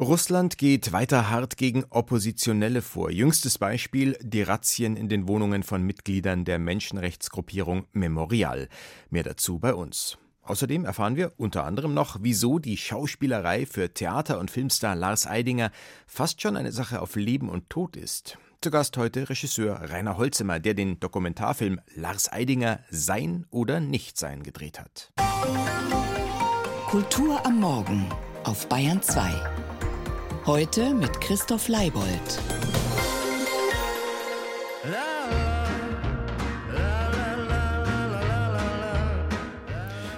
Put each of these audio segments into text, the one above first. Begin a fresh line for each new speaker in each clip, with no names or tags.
Russland geht weiter hart gegen Oppositionelle vor. Jüngstes Beispiel die Razzien in den Wohnungen von Mitgliedern der Menschenrechtsgruppierung Memorial. Mehr dazu bei uns. Außerdem erfahren wir unter anderem noch, wieso die Schauspielerei für Theater- und Filmstar Lars Eidinger fast schon eine Sache auf Leben und Tod ist. Zu Gast heute Regisseur Rainer Holzemer, der den Dokumentarfilm Lars Eidinger Sein oder Nichtsein gedreht hat.
Kultur am Morgen auf Bayern 2. Heute mit Christoph Leibold.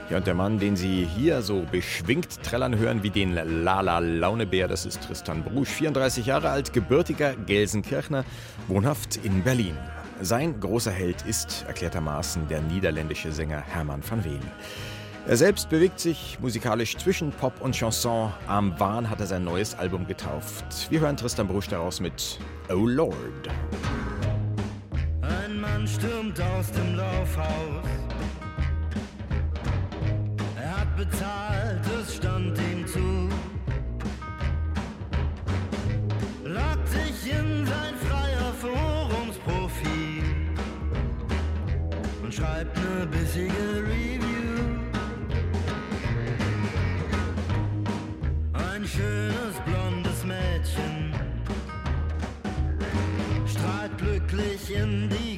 Ja, und der Mann, den Sie hier so beschwingt trällern hören wie den Lala Launebär, das ist Tristan Brusch, 34 Jahre alt, gebürtiger Gelsenkirchner, wohnhaft in Berlin. Sein großer Held ist erklärtermaßen der niederländische Sänger Hermann van Veen. Er selbst bewegt sich musikalisch zwischen Pop und Chanson. Am Wahn hat er sein neues Album getauft. Wir hören Tristan Brusch daraus mit Oh Lord.
Ein Mann stürmt aus dem Laufhaus. Er hat bezahlt, es stand ihm zu. Lockt sich in sein freier Forumsprofil und schreibt eine bissige glücklich in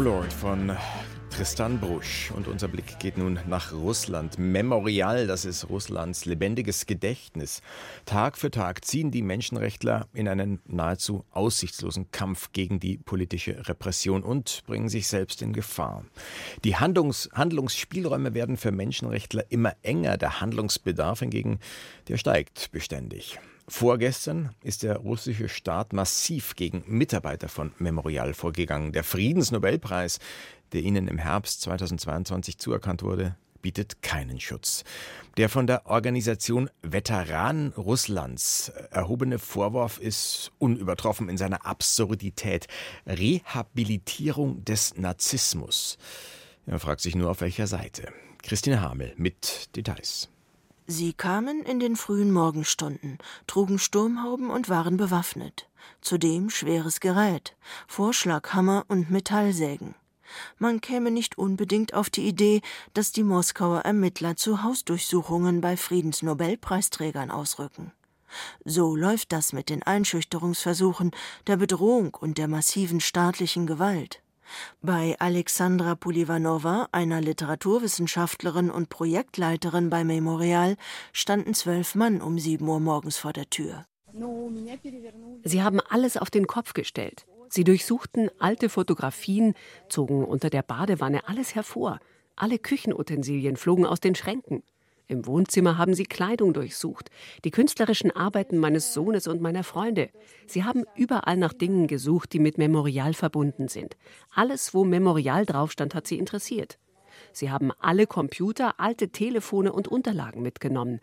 Lord
von Tristan Brusch. Und unser Blick geht nun nach Russland. Memorial, das ist Russlands lebendiges Gedächtnis. Tag für Tag ziehen die Menschenrechtler in einen nahezu aussichtslosen Kampf gegen die politische Repression und bringen sich selbst in Gefahr. Die Handlungs Handlungsspielräume werden für Menschenrechtler immer enger. Der Handlungsbedarf hingegen, der steigt beständig. Vorgestern ist der russische Staat massiv gegen Mitarbeiter von Memorial vorgegangen. Der Friedensnobelpreis, der ihnen im Herbst 2022 zuerkannt wurde, bietet keinen Schutz. Der von der Organisation Veteranen Russlands erhobene Vorwurf ist unübertroffen in seiner Absurdität. Rehabilitierung des Narzissmus. Man fragt sich nur, auf welcher Seite. Christine Hamel mit Details.
Sie kamen in den frühen Morgenstunden, trugen Sturmhauben und waren bewaffnet. Zudem schweres Gerät, Vorschlaghammer und Metallsägen. Man käme nicht unbedingt auf die Idee, dass die Moskauer Ermittler zu Hausdurchsuchungen bei Friedensnobelpreisträgern ausrücken. So läuft das mit den Einschüchterungsversuchen, der Bedrohung und der massiven staatlichen Gewalt. Bei Alexandra Polivanova, einer Literaturwissenschaftlerin und Projektleiterin bei Memorial, standen zwölf Mann um sieben Uhr morgens vor der Tür.
Sie haben alles auf den Kopf gestellt. Sie durchsuchten alte Fotografien, zogen unter der Badewanne alles hervor. Alle Küchenutensilien flogen aus den Schränken. Im Wohnzimmer haben sie Kleidung durchsucht, die künstlerischen Arbeiten meines Sohnes und meiner Freunde. Sie haben überall nach Dingen gesucht, die mit Memorial verbunden sind. Alles, wo Memorial draufstand, hat sie interessiert. Sie haben alle Computer, alte Telefone und Unterlagen mitgenommen.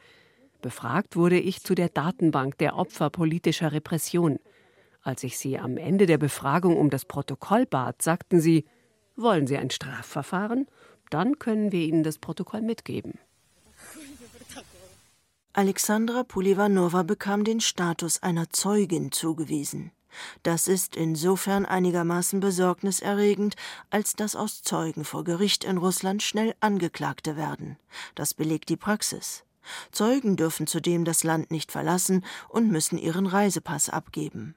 Befragt wurde ich zu der Datenbank der Opfer politischer Repression. Als ich sie am Ende der Befragung um das Protokoll bat, sagten sie, wollen Sie ein Strafverfahren? Dann können wir Ihnen das Protokoll mitgeben.
Alexandra Pulivanova bekam den Status einer Zeugin zugewiesen. Das ist insofern einigermaßen besorgniserregend, als dass aus Zeugen vor Gericht in Russland schnell Angeklagte werden. Das belegt die Praxis. Zeugen dürfen zudem das Land nicht verlassen und müssen ihren Reisepass abgeben.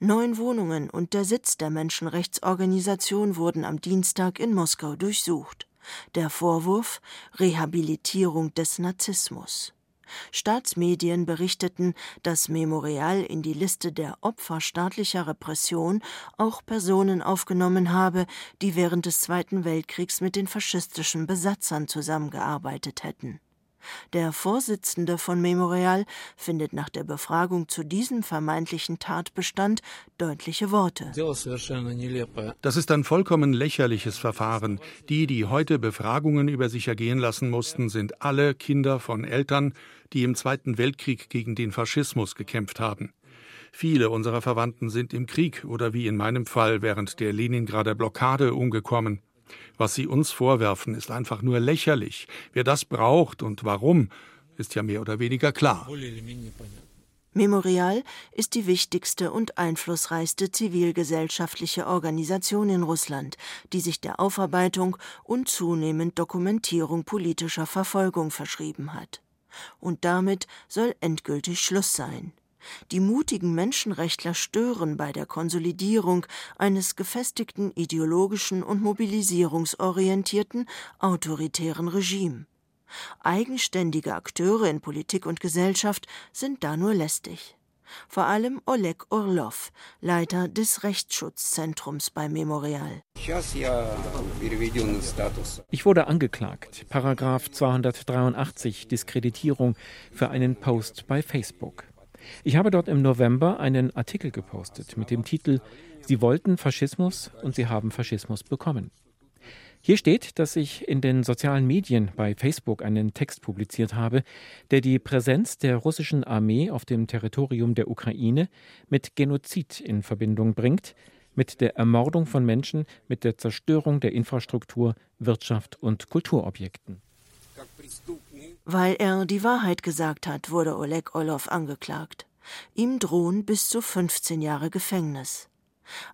Neun Wohnungen und der Sitz der Menschenrechtsorganisation wurden am Dienstag in Moskau durchsucht. Der Vorwurf Rehabilitierung des Narzissmus. Staatsmedien berichteten, dass Memorial in die Liste der Opfer staatlicher Repression auch Personen aufgenommen habe, die während des Zweiten Weltkriegs mit den faschistischen Besatzern zusammengearbeitet hätten. Der Vorsitzende von Memorial findet nach der Befragung zu diesem vermeintlichen Tatbestand deutliche Worte.
Das ist ein vollkommen lächerliches Verfahren. Die, die heute Befragungen über sich ergehen lassen mussten, sind alle Kinder von Eltern, die im Zweiten Weltkrieg gegen den Faschismus gekämpft haben. Viele unserer Verwandten sind im Krieg oder wie in meinem Fall während der Leningrader Blockade umgekommen. Was Sie uns vorwerfen, ist einfach nur lächerlich. Wer das braucht und warum, ist ja mehr oder weniger klar.
Memorial ist die wichtigste und einflussreichste zivilgesellschaftliche Organisation in Russland, die sich der Aufarbeitung und zunehmend Dokumentierung politischer Verfolgung verschrieben hat. Und damit soll endgültig Schluss sein. Die mutigen Menschenrechtler stören bei der Konsolidierung eines gefestigten ideologischen und mobilisierungsorientierten autoritären Regime. Eigenständige Akteure in Politik und Gesellschaft sind da nur lästig. Vor allem Oleg Orlov, Leiter des Rechtsschutzzentrums bei Memorial.
Ich wurde angeklagt, Paragraph 283 Diskreditierung für einen Post bei Facebook. Ich habe dort im November einen Artikel gepostet mit dem Titel Sie wollten Faschismus und Sie haben Faschismus bekommen. Hier steht, dass ich in den sozialen Medien bei Facebook einen Text publiziert habe, der die Präsenz der russischen Armee auf dem Territorium der Ukraine mit Genozid in Verbindung bringt, mit der Ermordung von Menschen, mit der Zerstörung der Infrastruktur, Wirtschaft und Kulturobjekten.
Weil er die Wahrheit gesagt hat, wurde Oleg Orlov angeklagt. Ihm drohen bis zu 15 Jahre Gefängnis.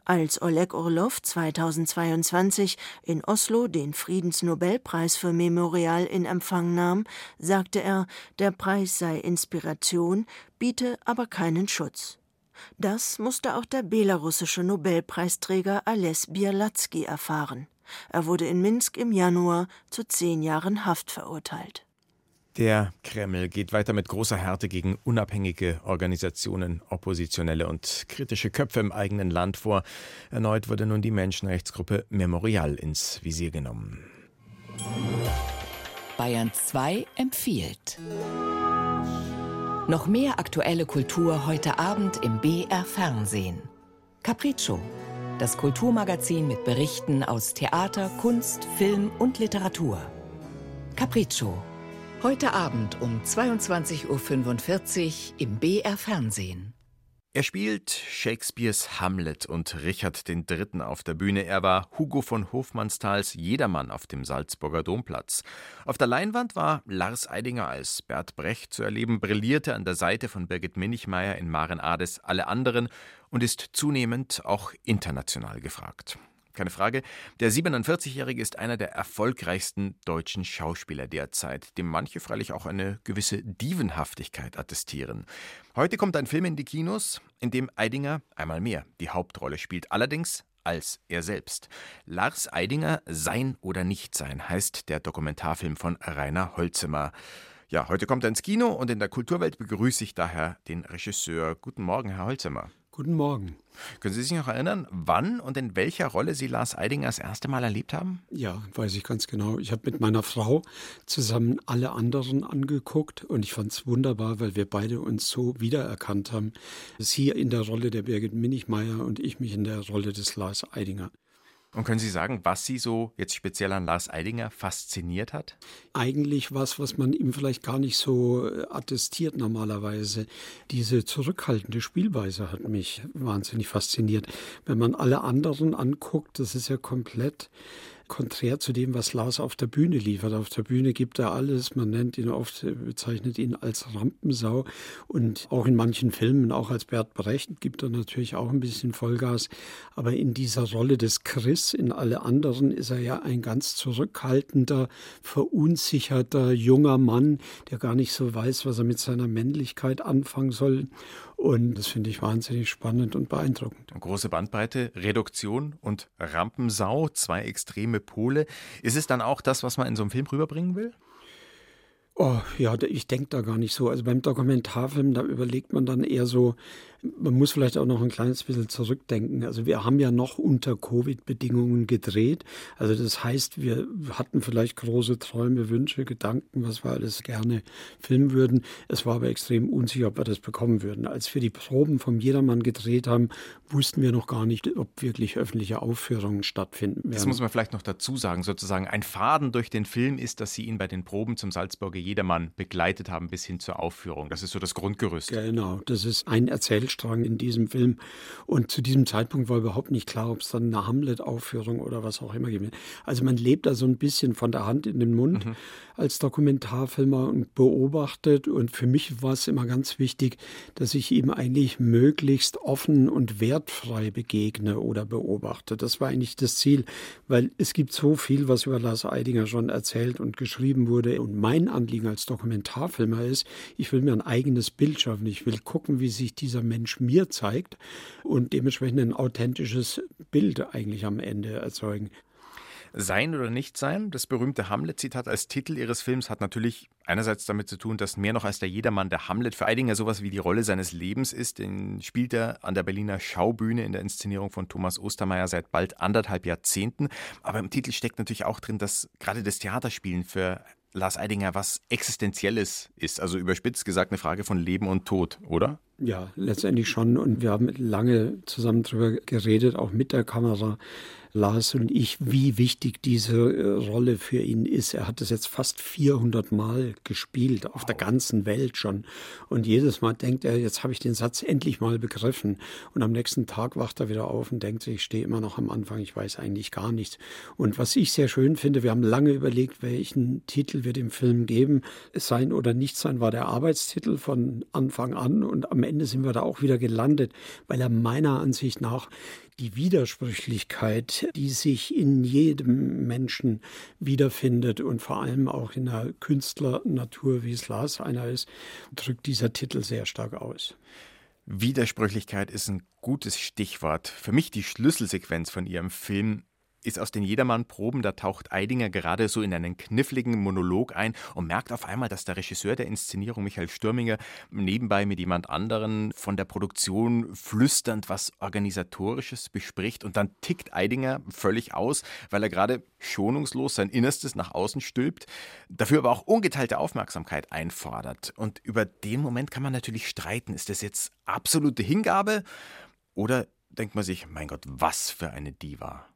Als Oleg Orlov 2022 in Oslo den Friedensnobelpreis für Memorial in Empfang nahm, sagte er, der Preis sei Inspiration, biete aber keinen Schutz. Das musste auch der belarussische Nobelpreisträger Ales Bialatsky erfahren. Er wurde in Minsk im Januar zu zehn Jahren Haft verurteilt.
Der Kreml geht weiter mit großer Härte gegen unabhängige Organisationen, Oppositionelle und kritische Köpfe im eigenen Land vor. Erneut wurde nun die Menschenrechtsgruppe Memorial ins Visier genommen.
Bayern 2 empfiehlt. Noch mehr aktuelle Kultur heute Abend im BR Fernsehen. Capriccio, das Kulturmagazin mit Berichten aus Theater, Kunst, Film und Literatur. Capriccio Heute Abend um 22.45 Uhr im BR Fernsehen.
Er spielt Shakespeares Hamlet und Richard III. auf der Bühne. Er war Hugo von Hofmannsthals Jedermann auf dem Salzburger Domplatz. Auf der Leinwand war Lars Eidinger als Bert Brecht zu erleben, brillierte an der Seite von Birgit Minichmeier in Maren Ades alle anderen und ist zunehmend auch international gefragt. Keine Frage. Der 47-Jährige ist einer der erfolgreichsten deutschen Schauspieler derzeit, dem manche freilich auch eine gewisse Dievenhaftigkeit attestieren. Heute kommt ein Film in die Kinos, in dem Eidinger einmal mehr die Hauptrolle spielt, allerdings als er selbst. Lars Eidinger Sein oder Nichtsein heißt der Dokumentarfilm von Rainer Holzemer. Ja, heute kommt er ins Kino und in der Kulturwelt begrüße ich daher den Regisseur. Guten Morgen, Herr Holzemer.
Guten Morgen.
Können Sie sich noch erinnern, wann und in welcher Rolle Sie Lars Eidinger das erste Mal erlebt haben?
Ja, weiß ich ganz genau. Ich habe mit meiner Frau zusammen alle anderen angeguckt und ich fand es wunderbar, weil wir beide uns so wiedererkannt haben. Sie in der Rolle der Birgit Minichmeier und ich mich in der Rolle des Lars Eidinger.
Und können Sie sagen, was Sie so jetzt speziell an Lars Eidinger fasziniert hat?
Eigentlich was, was man ihm vielleicht gar nicht so äh, attestiert normalerweise. Diese zurückhaltende Spielweise hat mich wahnsinnig fasziniert. Wenn man alle anderen anguckt, das ist ja komplett konträr zu dem, was Lars auf der Bühne liefert. Auf der Bühne gibt er alles. Man nennt ihn oft, bezeichnet ihn als Rampensau. Und auch in manchen Filmen, auch als Bert Brecht, gibt er natürlich auch ein bisschen Vollgas. Aber in dieser Rolle des Chris, in alle anderen, ist er ja ein ganz zurückhaltender, verunsicherter junger Mann, der gar nicht so weiß, was er mit seiner Männlichkeit anfangen soll. Und das finde ich wahnsinnig spannend und beeindruckend.
Große Bandbreite, Reduktion und Rampensau, zwei extreme Pole. Ist es dann auch das, was man in so einem Film rüberbringen will?
Oh, ja, ich denke da gar nicht so. Also beim Dokumentarfilm, da überlegt man dann eher so, man muss vielleicht auch noch ein kleines bisschen zurückdenken. Also wir haben ja noch unter Covid-Bedingungen gedreht. Also das heißt, wir hatten vielleicht große Träume, Wünsche, Gedanken, was wir alles gerne filmen würden. Es war aber extrem unsicher, ob wir das bekommen würden. Als wir die Proben vom Jedermann gedreht haben, wussten wir noch gar nicht, ob wirklich öffentliche Aufführungen stattfinden werden.
Das muss man vielleicht noch dazu sagen, sozusagen ein Faden durch den Film ist, dass Sie ihn bei den Proben zum Salzburger Jedermann begleitet haben bis hin zur Aufführung. Das ist so das Grundgerüst.
Genau, das ist ein Erzähl Erzählstrang in diesem Film. Und zu diesem Zeitpunkt war überhaupt nicht klar, ob es dann eine Hamlet-Aufführung oder was auch immer gibt. Also man lebt da so ein bisschen von der Hand in den Mund mhm. als Dokumentarfilmer und beobachtet. Und für mich war es immer ganz wichtig, dass ich ihm eigentlich möglichst offen und wertfrei begegne oder beobachte. Das war eigentlich das Ziel, weil es gibt so viel, was über Lars Eidinger schon erzählt und geschrieben wurde. Und mein Anliegen als Dokumentarfilmer ist, ich will mir ein eigenes Bild schaffen. Ich will gucken, wie sich dieser Mensch Mensch mir zeigt und dementsprechend ein authentisches Bild eigentlich am Ende erzeugen.
Sein oder nicht sein, das berühmte Hamlet-Zitat als Titel ihres Films hat natürlich einerseits damit zu tun, dass mehr noch als der Jedermann der Hamlet für Eidinger sowas wie die Rolle seines Lebens ist. Den spielt er an der Berliner Schaubühne in der Inszenierung von Thomas Ostermeier seit bald anderthalb Jahrzehnten. Aber im Titel steckt natürlich auch drin, dass gerade das Theaterspielen für Lars Eidinger was Existenzielles ist. Also überspitzt gesagt eine Frage von Leben und Tod, oder?
Ja, letztendlich schon. Und wir haben lange zusammen darüber geredet, auch mit der Kamera, Lars und ich, wie wichtig diese äh, Rolle für ihn ist. Er hat es jetzt fast 400 Mal gespielt, auf der ganzen Welt schon. Und jedes Mal denkt er, jetzt habe ich den Satz endlich mal begriffen. Und am nächsten Tag wacht er wieder auf und denkt sich, ich stehe immer noch am Anfang, ich weiß eigentlich gar nichts. Und was ich sehr schön finde, wir haben lange überlegt, welchen Titel wir dem Film geben. Sein oder nicht sein war der Arbeitstitel von Anfang an. Und am Ende sind wir da auch wieder gelandet, weil er meiner Ansicht nach die Widersprüchlichkeit, die sich in jedem Menschen wiederfindet und vor allem auch in der Künstlernatur, wie es Lars einer ist, drückt dieser Titel sehr stark aus.
Widersprüchlichkeit ist ein gutes Stichwort. Für mich die Schlüsselsequenz von Ihrem Film ist aus den Jedermann-Proben, da taucht Eidinger gerade so in einen kniffligen Monolog ein und merkt auf einmal, dass der Regisseur der Inszenierung, Michael Stürminger, nebenbei mit jemand anderen von der Produktion flüsternd was Organisatorisches bespricht und dann tickt Eidinger völlig aus, weil er gerade schonungslos sein Innerstes nach außen stülpt, dafür aber auch ungeteilte Aufmerksamkeit einfordert. Und über den Moment kann man natürlich streiten. Ist das jetzt absolute Hingabe oder denkt man sich, mein Gott, was für eine Diva?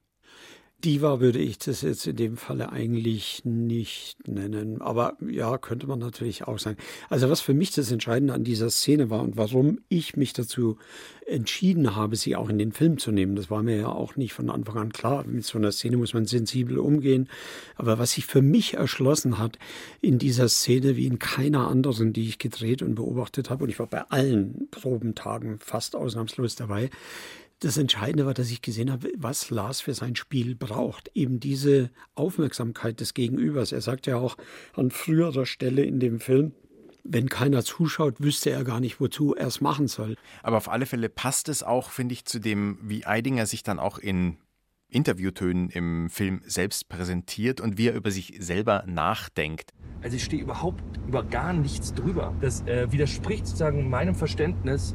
Diva würde ich das jetzt in dem Falle eigentlich nicht nennen. Aber ja, könnte man natürlich auch sagen. Also was für mich das Entscheidende an dieser Szene war und warum ich mich dazu entschieden habe, sie auch in den Film zu nehmen, das war mir ja auch nicht von Anfang an klar. Mit so einer Szene muss man sensibel umgehen. Aber was sich für mich erschlossen hat in dieser Szene, wie in keiner anderen, die ich gedreht und beobachtet habe, und ich war bei allen Probentagen fast ausnahmslos dabei, das Entscheidende war, dass ich gesehen habe, was Lars für sein Spiel braucht. Eben diese Aufmerksamkeit des Gegenübers. Er sagt ja auch an früherer Stelle in dem Film, wenn keiner zuschaut, wüsste er gar nicht, wozu er es machen soll.
Aber auf alle Fälle passt es auch, finde ich, zu dem, wie Eidinger sich dann auch in Interviewtönen im Film selbst präsentiert und wie er über sich selber nachdenkt.
Also ich stehe überhaupt über gar nichts drüber. Das äh, widerspricht sozusagen meinem Verständnis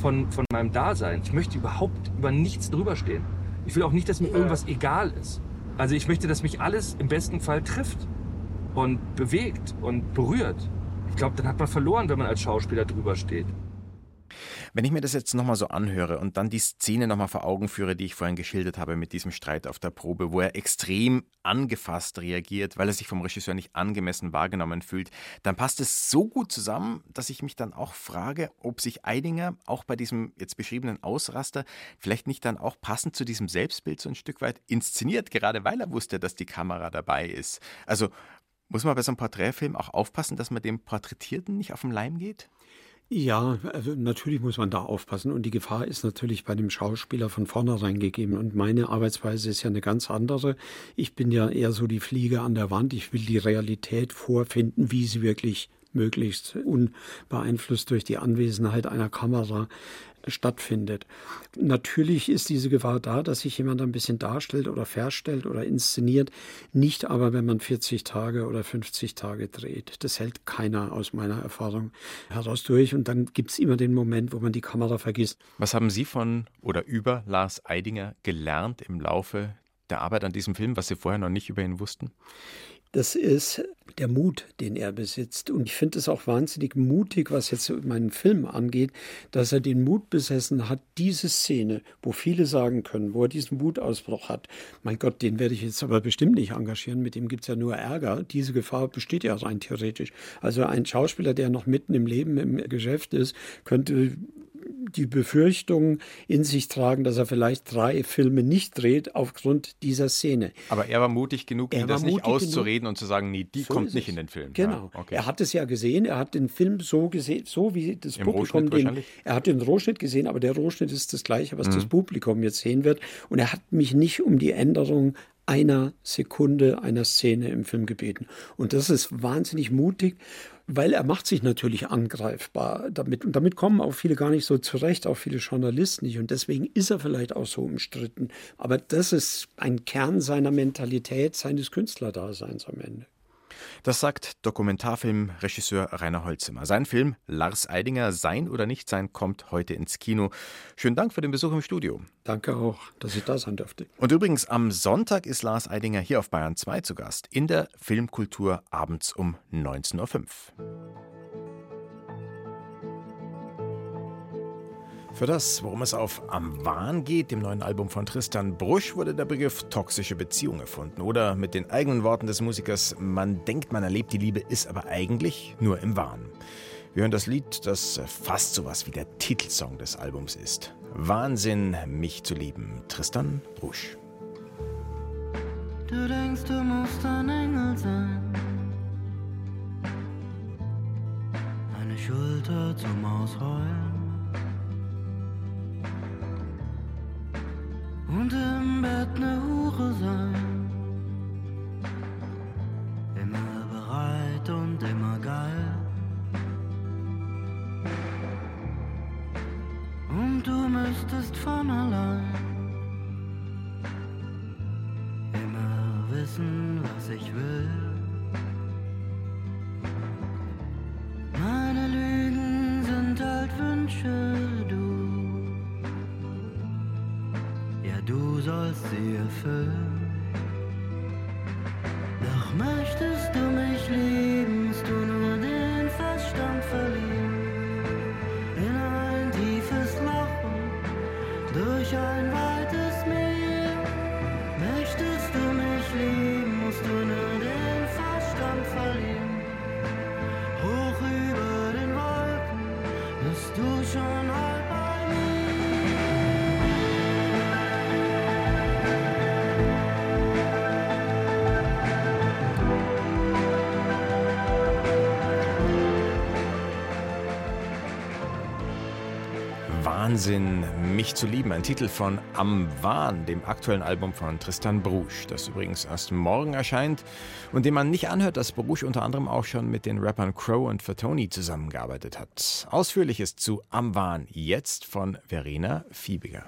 von, von meinem Dasein. Ich möchte überhaupt über nichts drüber stehen. Ich will auch nicht, dass mir irgendwas egal ist. Also ich möchte, dass mich alles im besten Fall trifft und bewegt und berührt. Ich glaube, dann hat man verloren, wenn man als Schauspieler drüber steht.
Wenn ich mir das jetzt nochmal so anhöre und dann die Szene nochmal vor Augen führe, die ich vorhin geschildert habe mit diesem Streit auf der Probe, wo er extrem angefasst reagiert, weil er sich vom Regisseur nicht angemessen wahrgenommen fühlt, dann passt es so gut zusammen, dass ich mich dann auch frage, ob sich Eidinger auch bei diesem jetzt beschriebenen Ausraster vielleicht nicht dann auch passend zu diesem Selbstbild so ein Stück weit inszeniert, gerade weil er wusste, dass die Kamera dabei ist. Also muss man bei so einem Porträtfilm auch aufpassen, dass man dem Porträtierten nicht auf den Leim geht?
Ja, also natürlich muss man da aufpassen und die Gefahr ist natürlich bei dem Schauspieler von vornherein gegeben und meine Arbeitsweise ist ja eine ganz andere. Ich bin ja eher so die Fliege an der Wand. Ich will die Realität vorfinden, wie sie wirklich möglichst unbeeinflusst durch die Anwesenheit einer Kamera stattfindet. Natürlich ist diese Gefahr da, dass sich jemand ein bisschen darstellt oder verstellt oder inszeniert, nicht aber, wenn man 40 Tage oder 50 Tage dreht. Das hält keiner aus meiner Erfahrung heraus durch und dann gibt es immer den Moment, wo man die Kamera vergisst.
Was haben Sie von oder über Lars Eidinger gelernt im Laufe der Arbeit an diesem Film, was Sie vorher noch nicht über ihn wussten?
Das ist der Mut, den er besitzt. Und ich finde es auch wahnsinnig mutig, was jetzt meinen Film angeht, dass er den Mut besessen hat, diese Szene, wo viele sagen können, wo er diesen Wutausbruch hat, mein Gott, den werde ich jetzt aber bestimmt nicht engagieren, mit dem gibt es ja nur Ärger. Diese Gefahr besteht ja rein theoretisch. Also ein Schauspieler, der noch mitten im Leben im Geschäft ist, könnte die Befürchtung in sich tragen, dass er vielleicht drei Filme nicht dreht aufgrund dieser Szene.
Aber er war mutig genug, ihm das nicht auszureden genug. und zu sagen, nee, die so kommt nicht in den Film.
Genau. Ja, okay. Er hat es ja gesehen, er hat den Film so gesehen, so wie das Im Publikum den, er hat den Rohschnitt gesehen, aber der Rohschnitt ist das gleiche, was mhm. das Publikum jetzt sehen wird. Und er hat mich nicht um die Änderung einer Sekunde einer Szene im Film gebeten. Und das ist wahnsinnig mutig weil er macht sich natürlich angreifbar damit. Und damit kommen auch viele gar nicht so zurecht, auch viele Journalisten nicht. Und deswegen ist er vielleicht auch so umstritten. Aber das ist ein Kern seiner Mentalität, seines Künstlerdaseins am Ende.
Das sagt Dokumentarfilmregisseur Rainer Holzimmer. Sein Film Lars Eidinger, Sein oder nicht sein, kommt heute ins Kino. Schönen Dank für den Besuch im Studio.
Danke auch, dass ich da sein durfte.
Und übrigens, am Sonntag ist Lars Eidinger hier auf Bayern 2 zu Gast in der Filmkultur abends um 19.05 Uhr. Für das, worum es auf Am Wahn geht, dem neuen Album von Tristan Brusch, wurde der Begriff toxische Beziehung erfunden. Oder mit den eigenen Worten des Musikers, man denkt, man erlebt die Liebe, ist aber eigentlich nur im Wahn. Wir hören das Lied, das fast sowas wie der Titelsong des Albums ist. Wahnsinn, mich zu lieben. Tristan Brusch.
Du denkst, du musst ein Engel sein. Eine Schulter zum Ausheulen. Und im Bett ne Hure sein. Durch ein
Wahnsinn, mich zu lieben. Ein Titel von Am Wahn, dem aktuellen Album von Tristan Brusch, das übrigens erst morgen erscheint und dem man nicht anhört, dass Brusch unter anderem auch schon mit den Rappern Crow und Fatoni zusammengearbeitet hat. Ausführliches zu Am Wahn jetzt von Verena Fiebiger.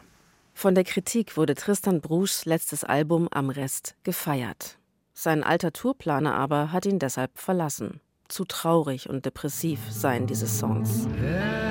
Von der Kritik wurde Tristan Bruschs letztes Album Am Rest gefeiert. Sein alter Tourplaner aber hat ihn deshalb verlassen. Zu traurig und depressiv seien diese Songs.
Wenn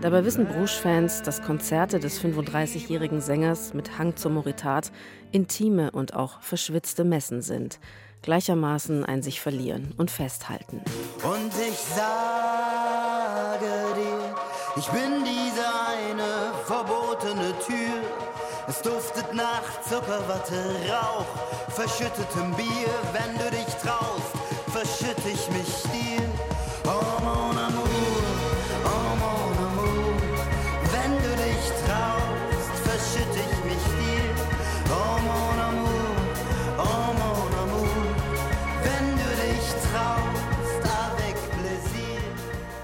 Dabei wissen Bruges-Fans, dass Konzerte des 35-jährigen Sängers mit Hang zur Moritat intime und auch verschwitzte Messen sind. Gleichermaßen ein sich verlieren und festhalten.
Und ich sage dir, ich bin diese eine verbotene Tür. Es duftet nach Zuckerwatte, Rauch, verschüttetem Bier. Wenn du dich traust, verschütte ich mich dir.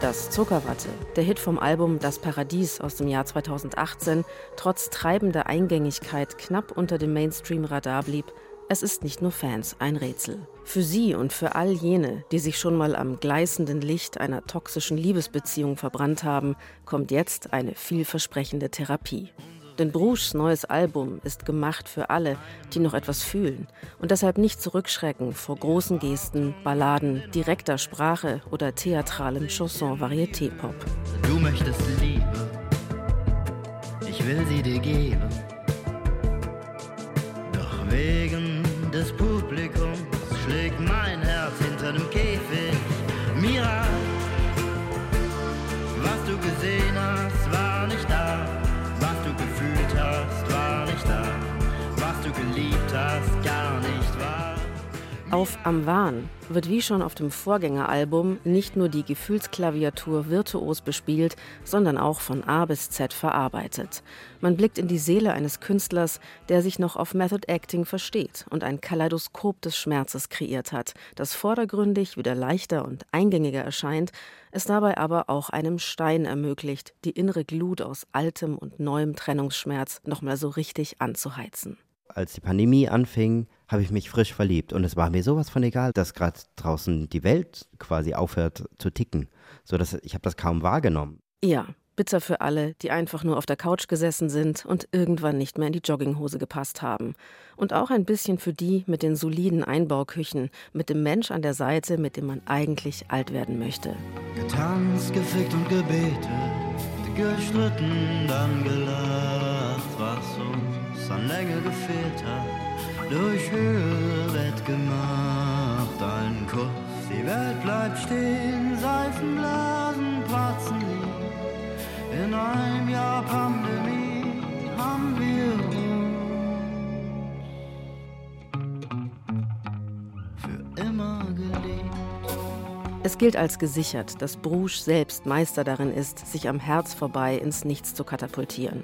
Das Zuckerwatte, der Hit vom Album Das Paradies aus dem Jahr 2018, trotz treibender Eingängigkeit knapp unter dem Mainstream-Radar blieb, es ist nicht nur Fans ein Rätsel. Für sie und für all jene, die sich schon mal am gleißenden Licht einer toxischen Liebesbeziehung verbrannt haben, kommt jetzt eine vielversprechende Therapie. Denn Bruges neues Album ist gemacht für alle, die noch etwas fühlen und deshalb nicht zurückschrecken vor großen Gesten, Balladen, direkter Sprache oder theatralem Chanson-Varieté-Pop.
Du möchtest Liebe, ich will sie dir geben. Doch wegen des Publikums schlägt mein Herz hinter dem Käfig. Mira, was du gesehen hast,
Auf Am Wahn wird wie schon auf dem Vorgängeralbum nicht nur die Gefühlsklaviatur virtuos bespielt, sondern auch von A bis Z verarbeitet. Man blickt in die Seele eines Künstlers, der sich noch auf Method Acting versteht und ein Kaleidoskop des Schmerzes kreiert hat, das vordergründig wieder leichter und eingängiger erscheint, es dabei aber auch einem Stein ermöglicht, die innere Glut aus altem und neuem Trennungsschmerz nochmal so richtig anzuheizen.
Als die Pandemie anfing, habe ich mich frisch verliebt und es war mir sowas von egal, dass gerade draußen die Welt quasi aufhört zu ticken, so dass ich habe das kaum wahrgenommen.
Ja, bitter für alle, die einfach nur auf der Couch gesessen sind und irgendwann nicht mehr in die Jogginghose gepasst haben. Und auch ein bisschen für die mit den soliden Einbauküchen, mit dem Mensch an der Seite, mit dem man eigentlich alt werden möchte.
Getanzt, gefickt und gebetet, gestritten, dann gelacht, was uns an Länge gefehlt hat, durch Höhe wettgemacht, ein Kuss, die Welt bleibt stehen, Seifenblasen platzen nie, in einem Jahr Pandemie haben wir für immer geliebt.
Es gilt als gesichert, dass Bruges selbst Meister darin ist, sich am Herz vorbei ins Nichts zu katapultieren.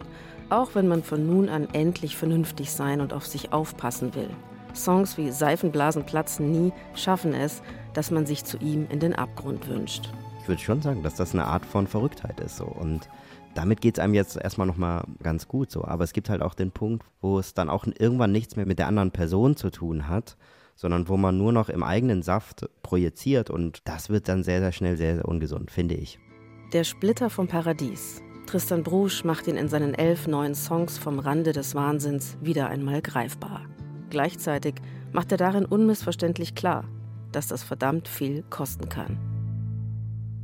Auch wenn man von nun an endlich vernünftig sein und auf sich aufpassen will. Songs wie Seifenblasen platzen nie schaffen es, dass man sich zu ihm in den Abgrund wünscht.
Ich würde schon sagen, dass das eine Art von Verrücktheit ist so und damit geht es einem jetzt erstmal nochmal ganz gut so. Aber es gibt halt auch den Punkt, wo es dann auch irgendwann nichts mehr mit der anderen Person zu tun hat, sondern wo man nur noch im eigenen Saft projiziert und das wird dann sehr, sehr schnell sehr, sehr ungesund, finde ich.
Der Splitter vom Paradies. Tristan Brusch macht ihn in seinen elf neuen Songs vom Rande des Wahnsinns wieder einmal greifbar. Gleichzeitig macht er darin unmissverständlich klar, dass das verdammt viel kosten kann.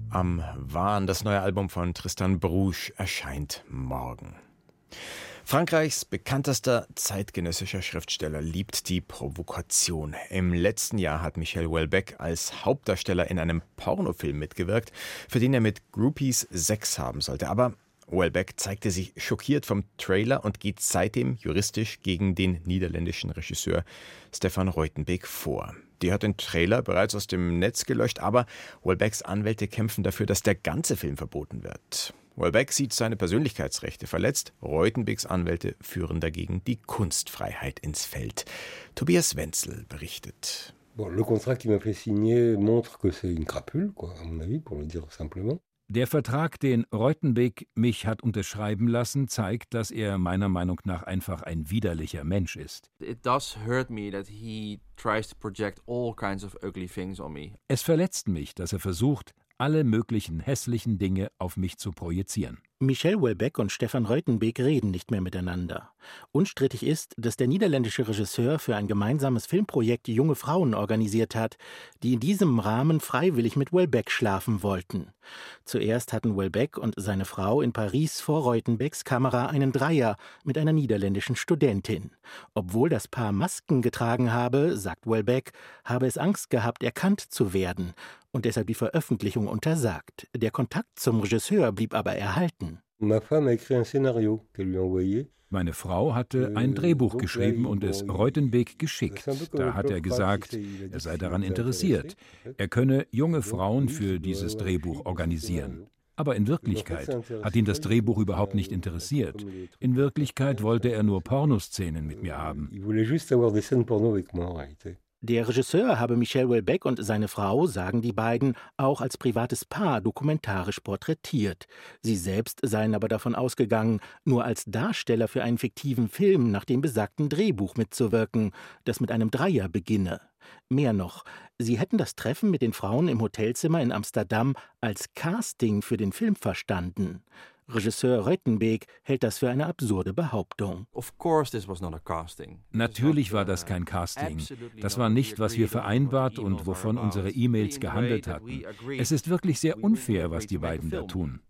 Am Wahn, das neue Album von Tristan Brusch, erscheint morgen. Frankreichs bekanntester zeitgenössischer Schriftsteller liebt die Provokation. Im letzten Jahr hat Michel Houellebecq als Hauptdarsteller in einem Pornofilm mitgewirkt, für den er mit Groupies Sex haben sollte. Aber Houellebecq zeigte sich schockiert vom Trailer und geht seitdem juristisch gegen den niederländischen Regisseur Stefan Reutenbeek vor. Die hat den Trailer bereits aus dem Netz gelöscht, aber Houellebecqs Anwälte kämpfen dafür, dass der ganze Film verboten wird. Houellebecq sieht seine Persönlichkeitsrechte verletzt. Reutenbeeks Anwälte führen dagegen die Kunstfreiheit ins Feld. Tobias Wenzel berichtet.
Bon, le contrat qui m'a fait signer montre que c'est une crapule, quoi, à mon avis, pour le dire simplement.
Der Vertrag, den Reutenbeek mich hat unterschreiben lassen, zeigt, dass er meiner Meinung nach einfach ein widerlicher Mensch ist. Es verletzt mich, dass er versucht, alle möglichen hässlichen Dinge auf mich zu projizieren.
Michel Houellebecq und Stefan Reutenbeek reden nicht mehr miteinander. Unstrittig ist, dass der niederländische Regisseur für ein gemeinsames Filmprojekt junge Frauen organisiert hat, die in diesem Rahmen freiwillig mit Houellebecq schlafen wollten. Zuerst hatten Houellebecq und seine Frau in Paris vor Reutenbecks Kamera einen Dreier mit einer niederländischen Studentin. Obwohl das Paar Masken getragen habe, sagt Houellebecq, habe es Angst gehabt, erkannt zu werden und deshalb die Veröffentlichung untersagt. Der Kontakt zum Regisseur blieb aber erhalten.
Meine Frau hatte ein Drehbuch geschrieben und es Reutenbeek geschickt. Da hat er gesagt, er sei daran interessiert. Er könne junge Frauen für dieses Drehbuch organisieren. Aber in Wirklichkeit hat ihn das Drehbuch überhaupt nicht interessiert. In Wirklichkeit wollte er nur Pornoszenen mit mir haben.
Der Regisseur habe Michel Houellebecq und seine Frau, sagen die beiden, auch als privates Paar dokumentarisch porträtiert. Sie selbst seien aber davon ausgegangen, nur als Darsteller für einen fiktiven Film nach dem besagten Drehbuch mitzuwirken, das mit einem Dreier beginne. Mehr noch, sie hätten das Treffen mit den Frauen im Hotelzimmer in Amsterdam als Casting für den Film verstanden. Regisseur Reutenbeek hält das für eine absurde Behauptung.
Natürlich war das kein Casting. Das war nicht, was wir vereinbart und wovon unsere E-Mails gehandelt hatten. Es ist wirklich sehr unfair, was die beiden da tun.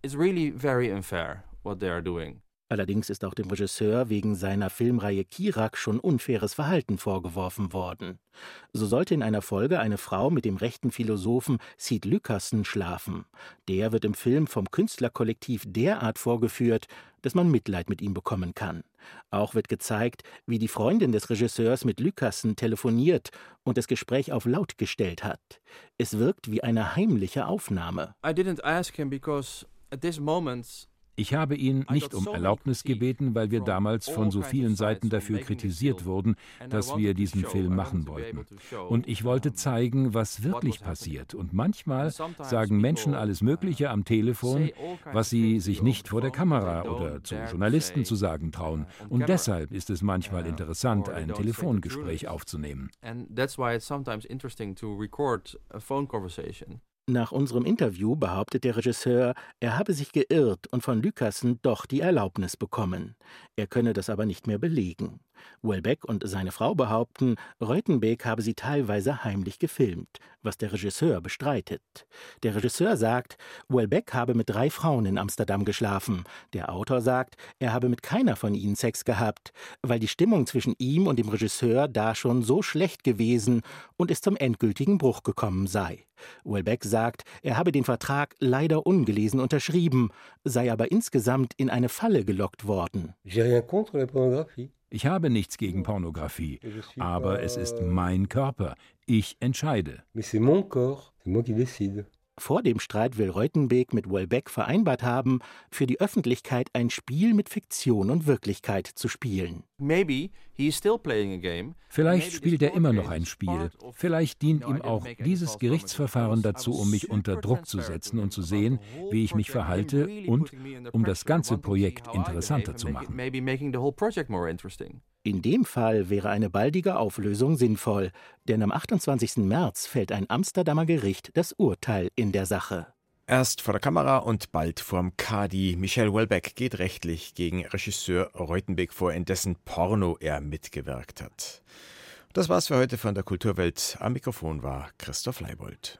Allerdings ist auch dem Regisseur wegen seiner Filmreihe Kirak schon unfaires Verhalten vorgeworfen worden. So sollte in einer Folge eine Frau mit dem rechten Philosophen Sid Lucassen schlafen. Der wird im Film vom Künstlerkollektiv derart vorgeführt, dass man Mitleid mit ihm bekommen kann. Auch wird gezeigt, wie die Freundin des Regisseurs mit Lucassen telefoniert und das Gespräch auf laut gestellt hat. Es wirkt wie eine heimliche Aufnahme.
I didn't ask him because at this moment
ich habe ihn nicht um Erlaubnis gebeten, weil wir damals von so vielen Seiten dafür kritisiert wurden, dass wir diesen Film machen wollten. Und ich wollte zeigen, was wirklich passiert. Und manchmal sagen Menschen alles Mögliche am Telefon, was sie sich nicht vor der Kamera oder zu Journalisten zu sagen trauen. Und deshalb ist es manchmal interessant, ein Telefongespräch aufzunehmen. And that's why it's sometimes interesting to record
a phone conversation. Nach unserem Interview behauptet der Regisseur, er habe sich geirrt und von Lucassen doch die Erlaubnis bekommen. Er könne das aber nicht mehr belegen. Welbeck und seine Frau behaupten, Reutenbeek habe sie teilweise heimlich gefilmt, was der Regisseur bestreitet. Der Regisseur sagt, Welbeck habe mit drei Frauen in Amsterdam geschlafen. Der Autor sagt, er habe mit keiner von ihnen Sex gehabt, weil die Stimmung zwischen ihm und dem Regisseur da schon so schlecht gewesen und es zum endgültigen Bruch gekommen sei. Welbeck sagt, er habe den Vertrag leider ungelesen unterschrieben, sei aber insgesamt in eine Falle gelockt worden.
Ich habe nichts gegen Pornografie, aber es ist mein Körper. Ich entscheide.
Mais c'est mon corps, c'est moi qui décide.
Vor dem Streit will Reutenbeek mit Welbeck vereinbart haben, für die Öffentlichkeit ein Spiel mit Fiktion und Wirklichkeit zu spielen.
Vielleicht spielt er immer noch ein Spiel. Vielleicht dient ihm auch dieses Gerichtsverfahren dazu, um mich unter Druck zu setzen und zu sehen, wie ich mich verhalte und um das ganze Projekt interessanter zu machen.
In dem Fall wäre eine baldige Auflösung sinnvoll, denn am 28. März fällt ein Amsterdamer Gericht das Urteil in der Sache.
Erst vor der Kamera und bald vorm Kadi. Michel Welbeck geht rechtlich gegen Regisseur Reutenbeck vor, in dessen Porno er mitgewirkt hat. Das war's für heute von der Kulturwelt. Am Mikrofon war Christoph Leibold.